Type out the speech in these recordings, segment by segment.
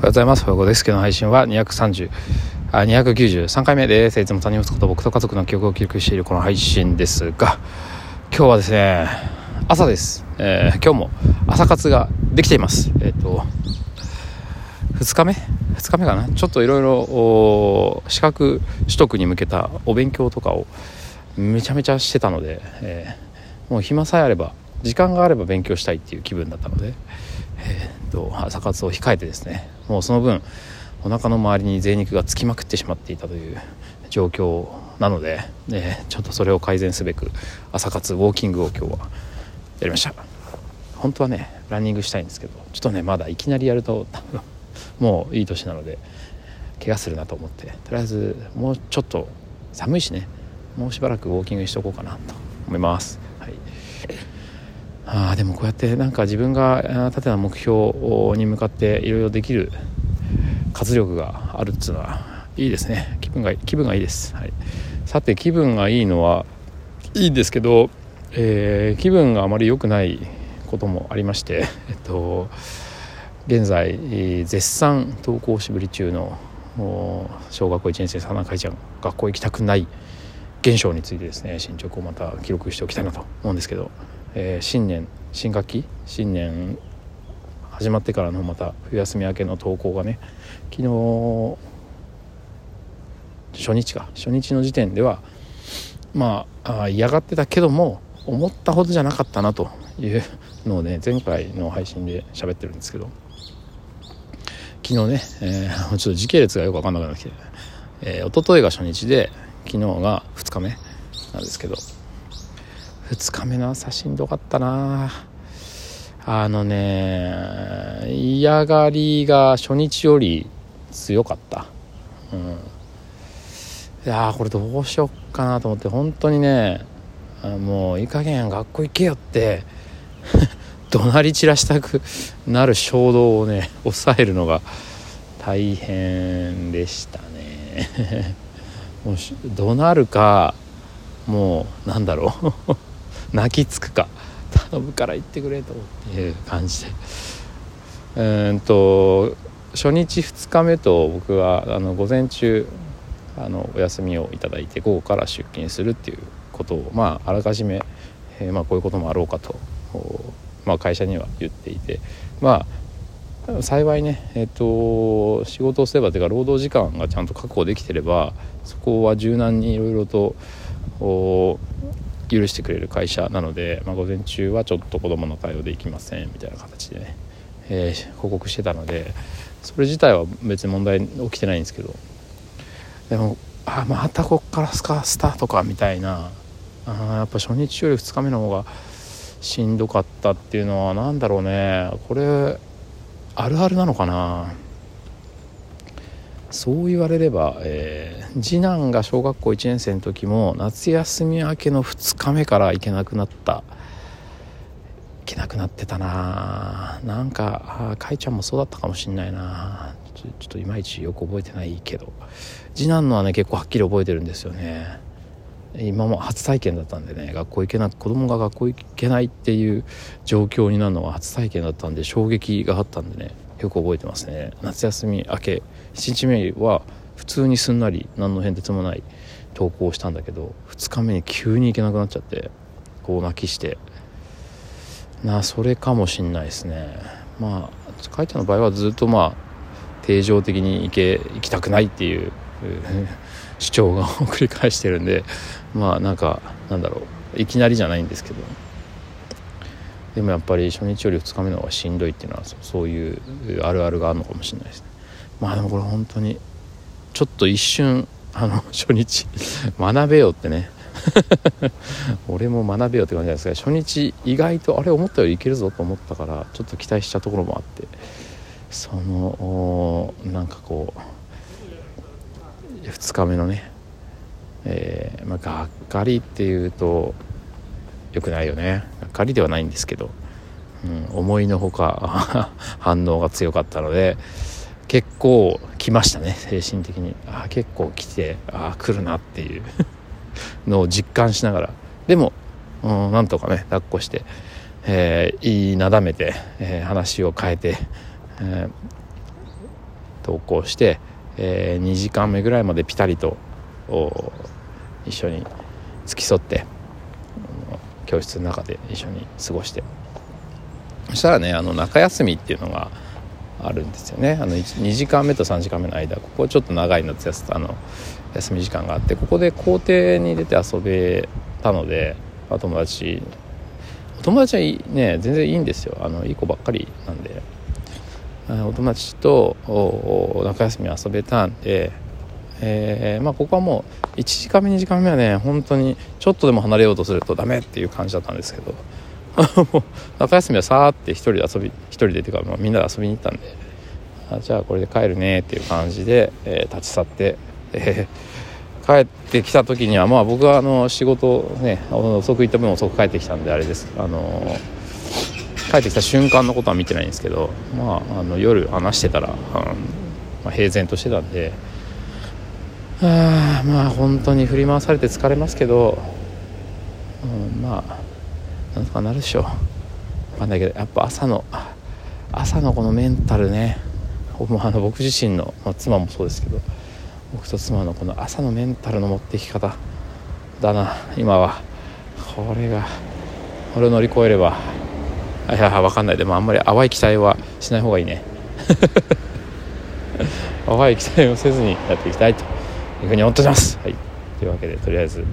おはようございます。ふわごです。今日の配信は230あ293回目です。いつも他人を打つこと僕と家族の記憶を記録しているこの配信ですが、今日はですね、朝です。えー、今日も朝活ができています。えっ、ー、と、2日目 ?2 日目かな？ちょっといろいろ資格取得に向けたお勉強とかをめちゃめちゃしてたので、えー、もう暇さえあれば、時間があれば勉強したいっていう気分だったので、えー、と朝活を控えてですねもうその分お腹の周りに贅肉がつきまくってしまっていたという状況なので、えー、ちょっとそれを改善すべく朝活ウォーキングを今日はやりました。本当はねランニングしたいんですけどちょっとねまだいきなりやると もういい年なので怪我するなと思ってとりあえずもうちょっと寒いしねもうしばらくウォーキングしとこうかなと思います。はい。あでもこうやってなんか自分が立てた目標に向かっていろいろできる活力があるっていうのはいいですね。気分が気分がいいです、はい、さて気分がいいのはいいんですけど、えー、気分があまり良くないこともありまして、えっと、現在絶賛登校しぶり中の小学校1年生さなかいちゃん学校行きたくない現象についてですね進捗をまた記録しておきたいなと思うんですけど。えー、新年新学期新年始まってからのまた冬休み明けの投稿がね昨日初日か初日の時点ではまあ嫌がってたけども思ったほどじゃなかったなというのをね前回の配信で喋ってるんですけど昨日ね、えー、ちょっと時系列がよく分かんなくなってきて、えー、一昨日が初日で昨日が2日目なんですけど2日目の朝しんどかったな。あのね嫌がりが初日より強かった。うん。いやこれどうしよっかなと思って本当にねもういい加減学校行けよって 怒鳴り散らしたくなる衝動をね抑えるのが大変でしたね。もう怒鳴るかもうなんだろう。泣きつくか。頼むから言ってくれという感じで。うんと初日2日目と僕はあの午前中あのお休みをいただいて午後から出勤するっていうことをまああらかじめ、えー、まあ、こういうこともあろうかと、まあ、会社には言っていて。まあ幸いね、えーと、仕事をすればというか労働時間がちゃんと確保できてればそこは柔軟にいろいろと許してくれる会社なので、まあ、午前中はちょっと子どもの対応できませんみたいな形でね、えー、報告してたのでそれ自体は別に問題起きてないんですけどでもあまたこっからスカスタートかみたいなあやっぱ初日より2日目の方がしんどかったっていうのは何だろうね。これあるあるなのかな。そう言われれば、えー、次男が小学校1年生の時も夏休み明けの2日目から行けなくなった。行けなくなってたな。なんかかいちゃんもそうだったかもしんないな。ちょちょっといまいちよく覚えてないけど。次男のはね結構はっきり覚えてるんですよね。今も初体験だったんでね学校行けな子供が学校行けないっていう状況になるのは初体験だったんで衝撃があったんでねよく覚えてますね。夏休み明け1日目は普通にすんなり何の変哲もない投稿をしたんだけど2日目に急に行けなくなっちゃってこう泣きして。なそれかもしんないですね。まあかいちゃんの場合はずっとまあ定常的に行け行きたくないっていう 主張が繰り返してるんでまあなんかなんだろう。いきなりじゃないんですけど。でもやっぱり初日より2日目の方がしんどいっていうのはそういうあるあるがあるのかもしれないですね。まあでもこれ本当にちょっと一瞬あの初日 学べよってね。俺も学べよって感じじゃなんですが初日意外とあれ思ったよりいけるぞと思ったからちょっと期待したところもあって。そのなんかこう2日目のねえー、まあ、がっかりっていうと良くないよね。がっかりではないんですけど、うん、思いのほか 反応が強かったので。結構来ましたね精神的に。あ結構来てああ来るなっていう。のを実感しながら。でも、うん、なんとかね抱っこして、えー、いいなだめて、えー、話を変えて、え投稿して、えー、2時間目ぐらいまでピタリと一緒に付き添って教室の中で一緒に過ごして。そしたらねあの中休みっていうのがあるんですよね。あの2時間目と3時間目の間ここちょっと長い夏休あの休み時間があってここで校庭に出て遊べたのでお友達お友達はね全然いいんですよ。あのいい子ばっかりなんで。お友達と中休み遊べたんで、えー、まあ、ここはもう1時間目2時間目はね本当にちょっとでも離れようとするとダメっていう感じだったんですけど中休みはさーって一人で遊び一人でっていうか、まあ、みんなで遊びに行ったんで。あじゃあこれで帰るねっていう感じで、えー、立ち去って、えー、帰ってきた時にはまあ僕はあの仕事ね遅く行った分遅く帰ってきたんであれです。あの帰ってきた瞬間のことは見てないんですけどまああの夜話してたら、あのまあ、平然としてたんで。あまあ本当に振り回されて疲れますけど、うん、まあなんとかなるでしょ。う分かんないけどやっぱ朝の朝のこのメンタルね。あの僕自身の、まあ、妻もそうですけど。僕と妻のこの朝のメンタルの持っていき方だな。今は。これがこれを乗り越えればいや分かんない。でもあんまり淡い期待はしない方がいいね。淡い期待をせずにやっていきたいというふうに思っております、はい、というわけでとりあえず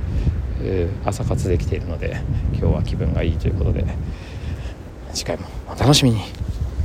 朝活できているので今日は気分がいいということで次回もお楽しみに。